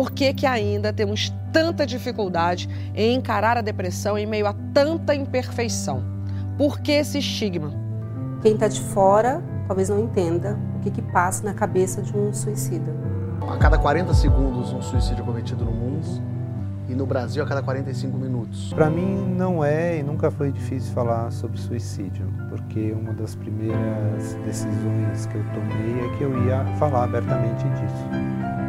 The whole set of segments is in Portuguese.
Por que, que ainda temos tanta dificuldade em encarar a depressão em meio a tanta imperfeição? Por que esse estigma? Quem está de fora talvez não entenda o que, que passa na cabeça de um suicida. A cada 40 segundos, um suicídio cometido no mundo e no Brasil a cada 45 minutos. Para mim não é e nunca foi difícil falar sobre suicídio, porque uma das primeiras decisões que eu tomei é que eu ia falar abertamente disso.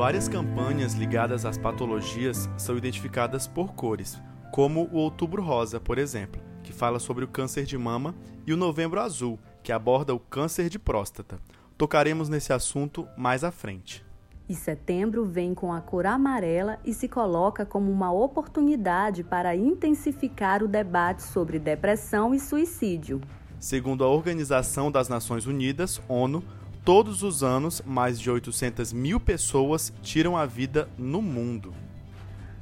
Várias campanhas ligadas às patologias são identificadas por cores, como o Outubro Rosa, por exemplo, que fala sobre o câncer de mama, e o Novembro Azul, que aborda o câncer de próstata. Tocaremos nesse assunto mais à frente. E setembro vem com a cor amarela e se coloca como uma oportunidade para intensificar o debate sobre depressão e suicídio. Segundo a Organização das Nações Unidas, ONU, todos os anos mais de 800 mil pessoas tiram a vida no mundo.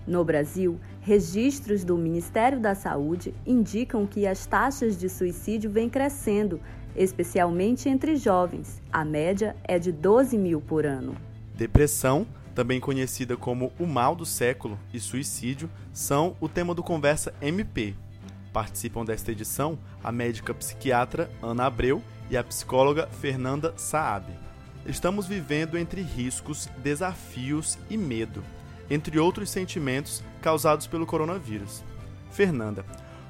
No Brasil, registros do Ministério da Saúde indicam que as taxas de suicídio vêm crescendo especialmente entre jovens. A média é de 12 mil por ano. Depressão, também conhecida como o mal do século, e suicídio são o tema do Conversa MP. Participam desta edição a médica psiquiatra Ana Abreu e a psicóloga Fernanda Saab. Estamos vivendo entre riscos, desafios e medo, entre outros sentimentos causados pelo coronavírus. Fernanda,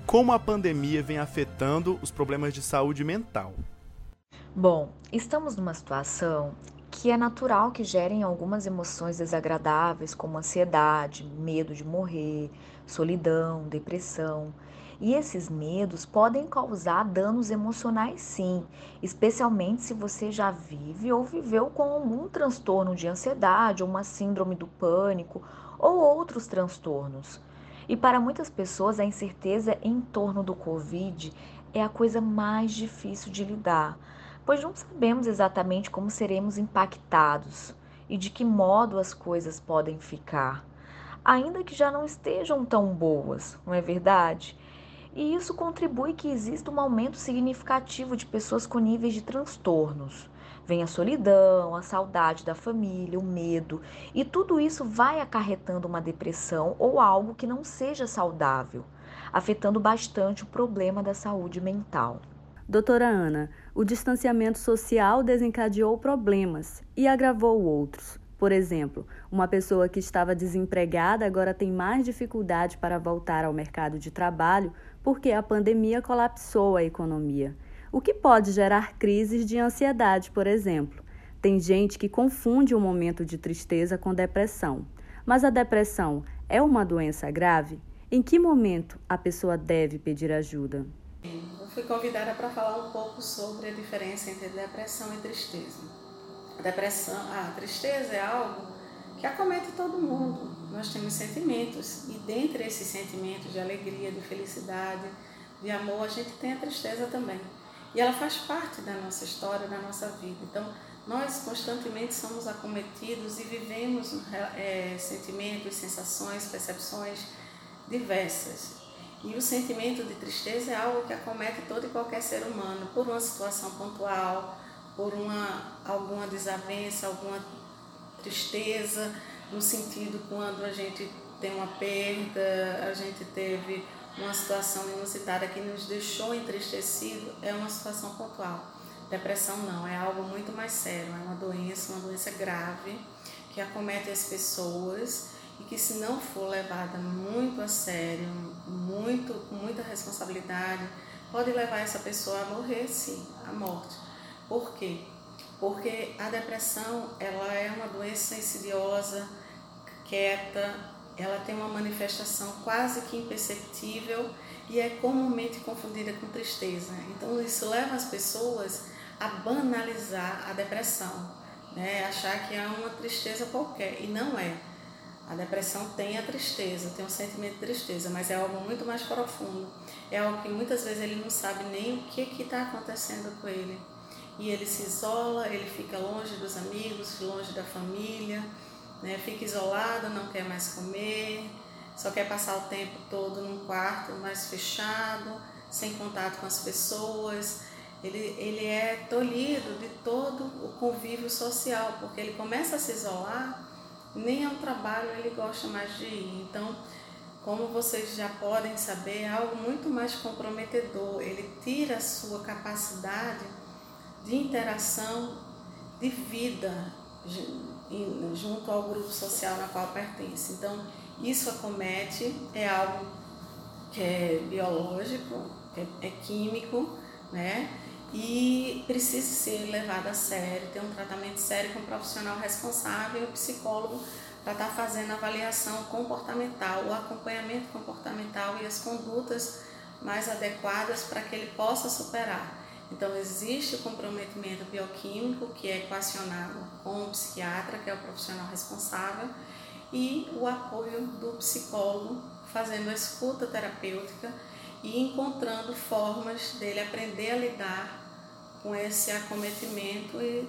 como a pandemia vem afetando os problemas de saúde mental. Bom, estamos numa situação que é natural que gerem algumas emoções desagradáveis, como ansiedade, medo de morrer, solidão, depressão. E esses medos podem causar danos emocionais, sim, especialmente se você já vive ou viveu com algum transtorno de ansiedade, ou uma síndrome do pânico ou outros transtornos. E para muitas pessoas, a incerteza em torno do Covid é a coisa mais difícil de lidar, pois não sabemos exatamente como seremos impactados e de que modo as coisas podem ficar, ainda que já não estejam tão boas, não é verdade? E isso contribui que exista um aumento significativo de pessoas com níveis de transtornos. Vem a solidão, a saudade da família, o medo, e tudo isso vai acarretando uma depressão ou algo que não seja saudável, afetando bastante o problema da saúde mental. Doutora Ana, o distanciamento social desencadeou problemas e agravou outros. Por exemplo, uma pessoa que estava desempregada agora tem mais dificuldade para voltar ao mercado de trabalho porque a pandemia colapsou a economia o que pode gerar crises de ansiedade, por exemplo. Tem gente que confunde o momento de tristeza com depressão. Mas a depressão é uma doença grave? Em que momento a pessoa deve pedir ajuda? Eu fui convidada para falar um pouco sobre a diferença entre depressão e tristeza. A depressão, a tristeza é algo que acomete todo mundo. Nós temos sentimentos e dentre esses sentimentos de alegria, de felicidade, de amor, a gente tem a tristeza também. E ela faz parte da nossa história, da nossa vida. Então, nós constantemente somos acometidos e vivemos é, sentimentos, sensações, percepções diversas. E o sentimento de tristeza é algo que acomete todo e qualquer ser humano, por uma situação pontual, por uma, alguma desavença, alguma tristeza, no sentido quando a gente tem uma perda, a gente teve uma situação inusitada que nos deixou entristecido é uma situação pontual. Depressão não, é algo muito mais sério, é uma doença, uma doença grave que acomete as pessoas e que se não for levada muito a sério, muito com muita responsabilidade, pode levar essa pessoa a morrer sim, à morte. Por quê? Porque a depressão, ela é uma doença insidiosa, quieta, ela tem uma manifestação quase que imperceptível e é comumente confundida com tristeza. Então isso leva as pessoas a banalizar a depressão, né? achar que é uma tristeza qualquer e não é. A depressão tem a tristeza, tem um sentimento de tristeza, mas é algo muito mais profundo. É algo que muitas vezes ele não sabe nem o que está acontecendo com ele. E ele se isola, ele fica longe dos amigos, longe da família né? Fica isolado, não quer mais comer, só quer passar o tempo todo num quarto mais fechado, sem contato com as pessoas. ele, ele é tolhido de todo o convívio social, porque ele começa a se isolar, nem ao trabalho ele gosta mais de ir. Então, como vocês já podem saber, é algo muito mais comprometedor. Ele tira a sua capacidade de interação, de vida junto ao grupo social na qual pertence. Então, isso acomete, é algo que é biológico, é, é químico, né? E precisa ser levado a sério, ter um tratamento sério com um profissional responsável um psicólogo para estar tá fazendo a avaliação comportamental, o acompanhamento comportamental e as condutas mais adequadas para que ele possa superar. Então, existe o comprometimento bioquímico, que é equacionado com o psiquiatra, que é o profissional responsável, e o apoio do psicólogo, fazendo a escuta terapêutica e encontrando formas dele aprender a lidar com esse acometimento e,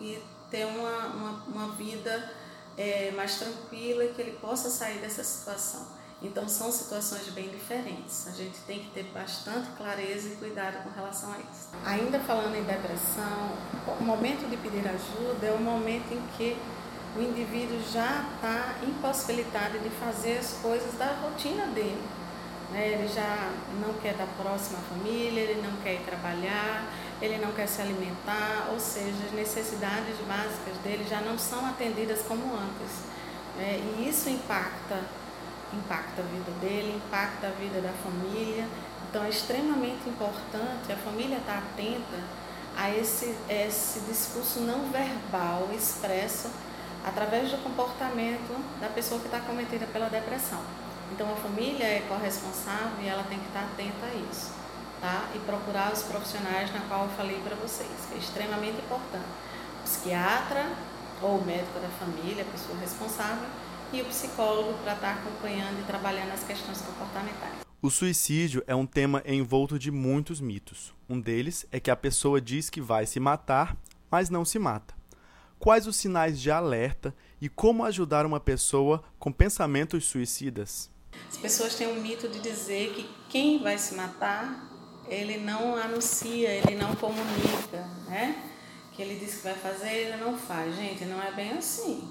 e ter uma, uma, uma vida é, mais tranquila e que ele possa sair dessa situação. Então são situações bem diferentes. A gente tem que ter bastante clareza e cuidado com relação a isso. Ainda falando em depressão, o momento de pedir ajuda é o momento em que o indivíduo já está impossibilitado de fazer as coisas da rotina dele. Né? Ele já não quer dar próxima à família, ele não quer ir trabalhar, ele não quer se alimentar, ou seja, as necessidades básicas dele já não são atendidas como antes. Né? E isso impacta impacta a vida dele, impacta a vida da família. Então é extremamente importante a família estar atenta a esse, esse discurso não verbal expresso através do comportamento da pessoa que está cometida pela depressão. Então a família é corresponsável e ela tem que estar atenta a isso, tá? E procurar os profissionais na qual eu falei para vocês, que é extremamente importante. O psiquiatra ou o médico da família, a pessoa responsável, e o psicólogo para estar tá acompanhando e trabalhando as questões comportamentais. O suicídio é um tema envolto de muitos mitos. Um deles é que a pessoa diz que vai se matar, mas não se mata. Quais os sinais de alerta e como ajudar uma pessoa com pensamentos suicidas? As pessoas têm um mito de dizer que quem vai se matar, ele não anuncia, ele não comunica, né? Que ele diz que vai fazer, ele não faz. Gente, não é bem assim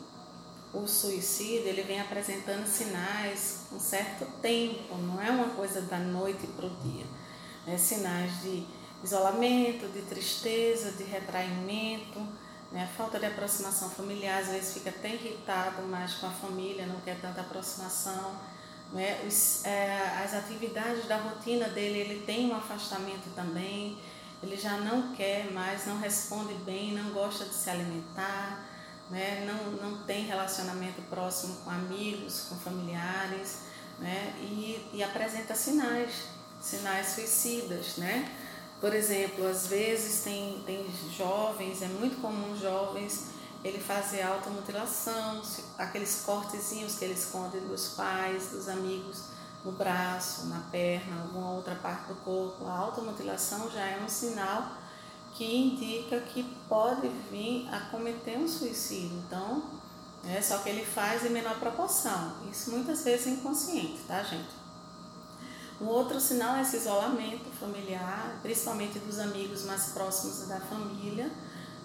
o suicídio ele vem apresentando sinais com certo tempo, não é uma coisa da noite para o dia. É sinais de isolamento, de tristeza, de retraimento, né? falta de aproximação familiar, às vezes fica até irritado mais com a família, não quer tanta aproximação. Né? Os, é, as atividades da rotina dele, ele tem um afastamento também, ele já não quer mais, não responde bem, não gosta de se alimentar né? não, não tem relacionamento próximo com amigos, com familiares, né? e, e apresenta sinais, sinais suicidas. Né? Por exemplo, às vezes tem, tem jovens, é muito comum jovens ele fazer automutilação, aqueles cortezinhos que ele esconde dos pais, dos amigos, no braço, na perna, alguma outra parte do corpo. A automutilação já é um sinal que indica que pode vir a cometer um suicídio. Então, é só que ele faz em menor proporção. Isso muitas vezes é inconsciente, tá, gente? Um outro sinal é esse isolamento familiar, principalmente dos amigos mais próximos da família,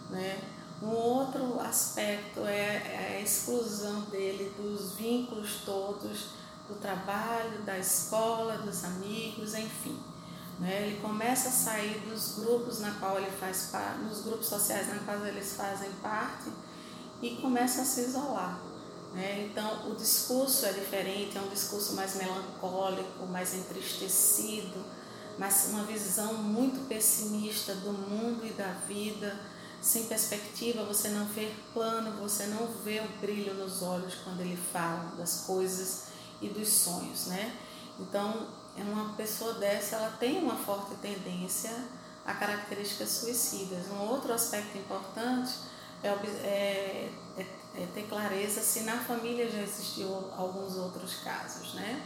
né? Um outro aspecto é a exclusão dele dos vínculos todos do trabalho, da escola, dos amigos, enfim. Né? Ele começa a sair dos grupos na qual ele faz parte, nos grupos sociais na qual eles fazem parte e começa a se isolar. Né? Então o discurso é diferente, é um discurso mais melancólico, mais entristecido, mas uma visão muito pessimista do mundo e da vida, sem perspectiva, você não vê plano, você não vê o brilho nos olhos quando ele fala das coisas e dos sonhos, né? Então, uma pessoa dessa ela tem uma forte tendência a características suicidas. Um outro aspecto importante é, é, é, é ter clareza se na família já existiu alguns outros casos, né?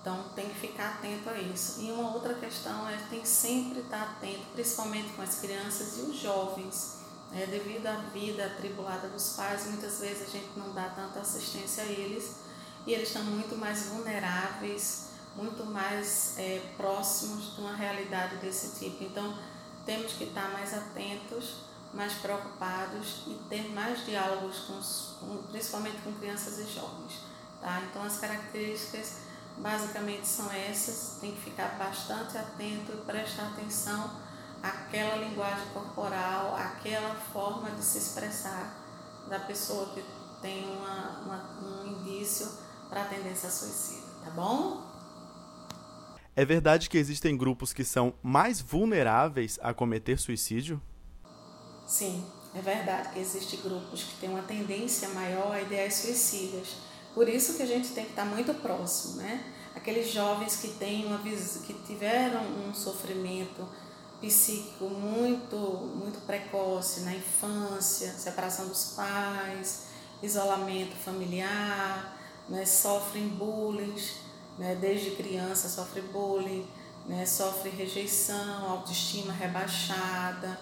Então tem que ficar atento a isso. E uma outra questão é tem que sempre estar atento, principalmente com as crianças e os jovens. Né? Devido à vida atribulada dos pais, muitas vezes a gente não dá tanta assistência a eles e eles estão muito mais vulneráveis muito mais é, próximos de uma realidade desse tipo. Então, temos que estar mais atentos, mais preocupados e ter mais diálogos, com, principalmente com crianças e jovens. Tá? Então, as características basicamente são essas: tem que ficar bastante atento e prestar atenção àquela linguagem corporal, àquela forma de se expressar da pessoa que tem uma, uma, um indício para tendência suicida, tá bom? É verdade que existem grupos que são mais vulneráveis a cometer suicídio? Sim, é verdade que existem grupos que têm uma tendência maior a ideias suicidas. Por isso que a gente tem que estar muito próximo, né? Aqueles jovens que têm uma que tiveram um sofrimento psíquico muito muito precoce na infância, separação dos pais, isolamento familiar, né? sofrem bullying, né? desde criança sofre bullying, né? sofre rejeição, autoestima rebaixada,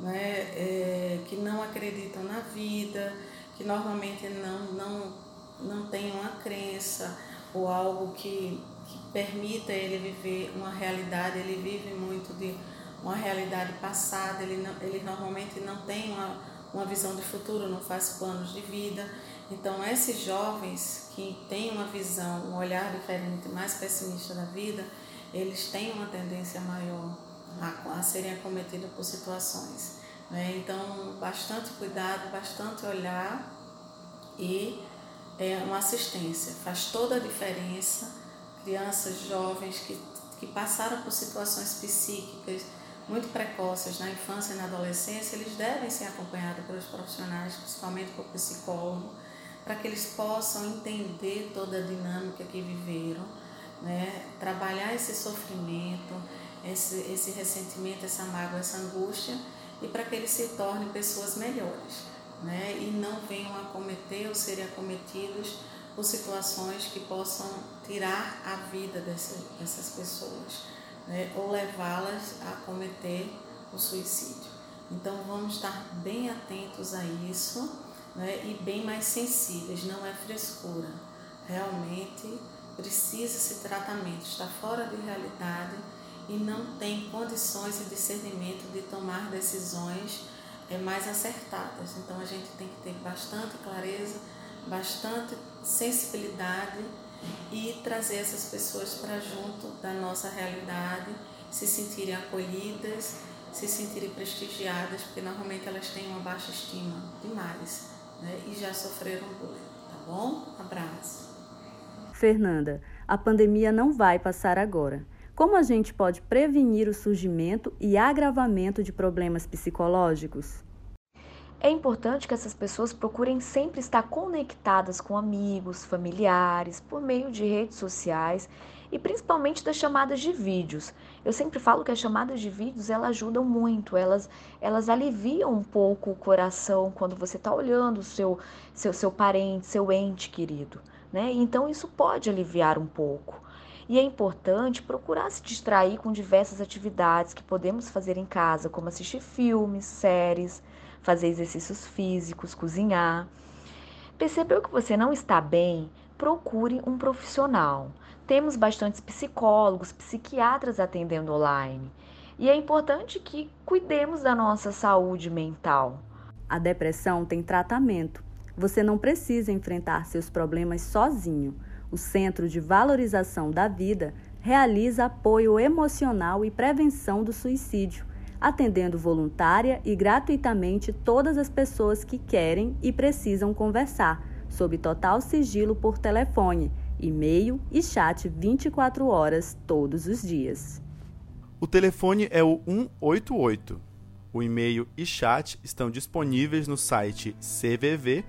né? É, que não acreditam na vida, que normalmente não, não, não têm uma crença ou algo que, que permita ele viver uma realidade, ele vive muito de uma realidade passada, ele, não, ele normalmente não tem uma, uma visão de futuro, não faz planos de vida. Então, esses jovens que têm uma visão, um olhar diferente, mais pessimista da vida, eles têm uma tendência maior a, a serem acometidos por situações. Né? Então, bastante cuidado, bastante olhar e é, uma assistência. Faz toda a diferença. Crianças, jovens que, que passaram por situações psíquicas muito precoces na infância e na adolescência, eles devem ser acompanhados pelos profissionais, principalmente por psicólogo, para que eles possam entender toda a dinâmica que viveram, né? trabalhar esse sofrimento, esse, esse ressentimento, essa mágoa, essa angústia, e para que eles se tornem pessoas melhores, né? e não venham a cometer ou serem acometidos por situações que possam tirar a vida dessas, dessas pessoas né, ou levá-las a cometer o suicídio. Então vamos estar bem atentos a isso né, e bem mais sensíveis, não é frescura. Realmente precisa-se tratamento, está fora de realidade e não tem condições e discernimento de tomar decisões é, mais acertadas. Então a gente tem que ter bastante clareza, bastante sensibilidade e trazer essas pessoas para junto da nossa realidade, se sentirem acolhidas, se sentirem prestigiadas, porque normalmente elas têm uma baixa estima demais né? e já sofreram bullying. Tá bom? Abraço. Fernanda, a pandemia não vai passar agora. Como a gente pode prevenir o surgimento e agravamento de problemas psicológicos? É importante que essas pessoas procurem sempre estar conectadas com amigos, familiares, por meio de redes sociais e principalmente das chamadas de vídeos. Eu sempre falo que as chamadas de vídeos elas ajudam muito, elas, elas aliviam um pouco o coração quando você está olhando o seu, seu, seu parente, seu ente querido. Né? Então isso pode aliviar um pouco. E é importante procurar se distrair com diversas atividades que podemos fazer em casa, como assistir filmes, séries fazer exercícios físicos, cozinhar. Percebeu que você não está bem? Procure um profissional. Temos bastantes psicólogos, psiquiatras atendendo online. E é importante que cuidemos da nossa saúde mental. A depressão tem tratamento. Você não precisa enfrentar seus problemas sozinho. O Centro de Valorização da Vida realiza apoio emocional e prevenção do suicídio atendendo voluntária e gratuitamente todas as pessoas que querem e precisam conversar, sob total sigilo por telefone, e-mail e chat 24 horas todos os dias. O telefone é o 188. O e-mail e chat estão disponíveis no site cvv.org.br.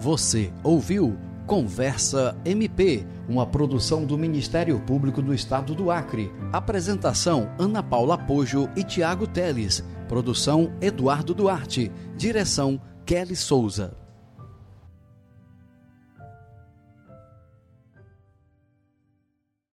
Você ouviu Conversa MP, uma produção do Ministério Público do Estado do Acre. Apresentação: Ana Paula Pojo e Tiago Teles. Produção: Eduardo Duarte. Direção: Kelly Souza.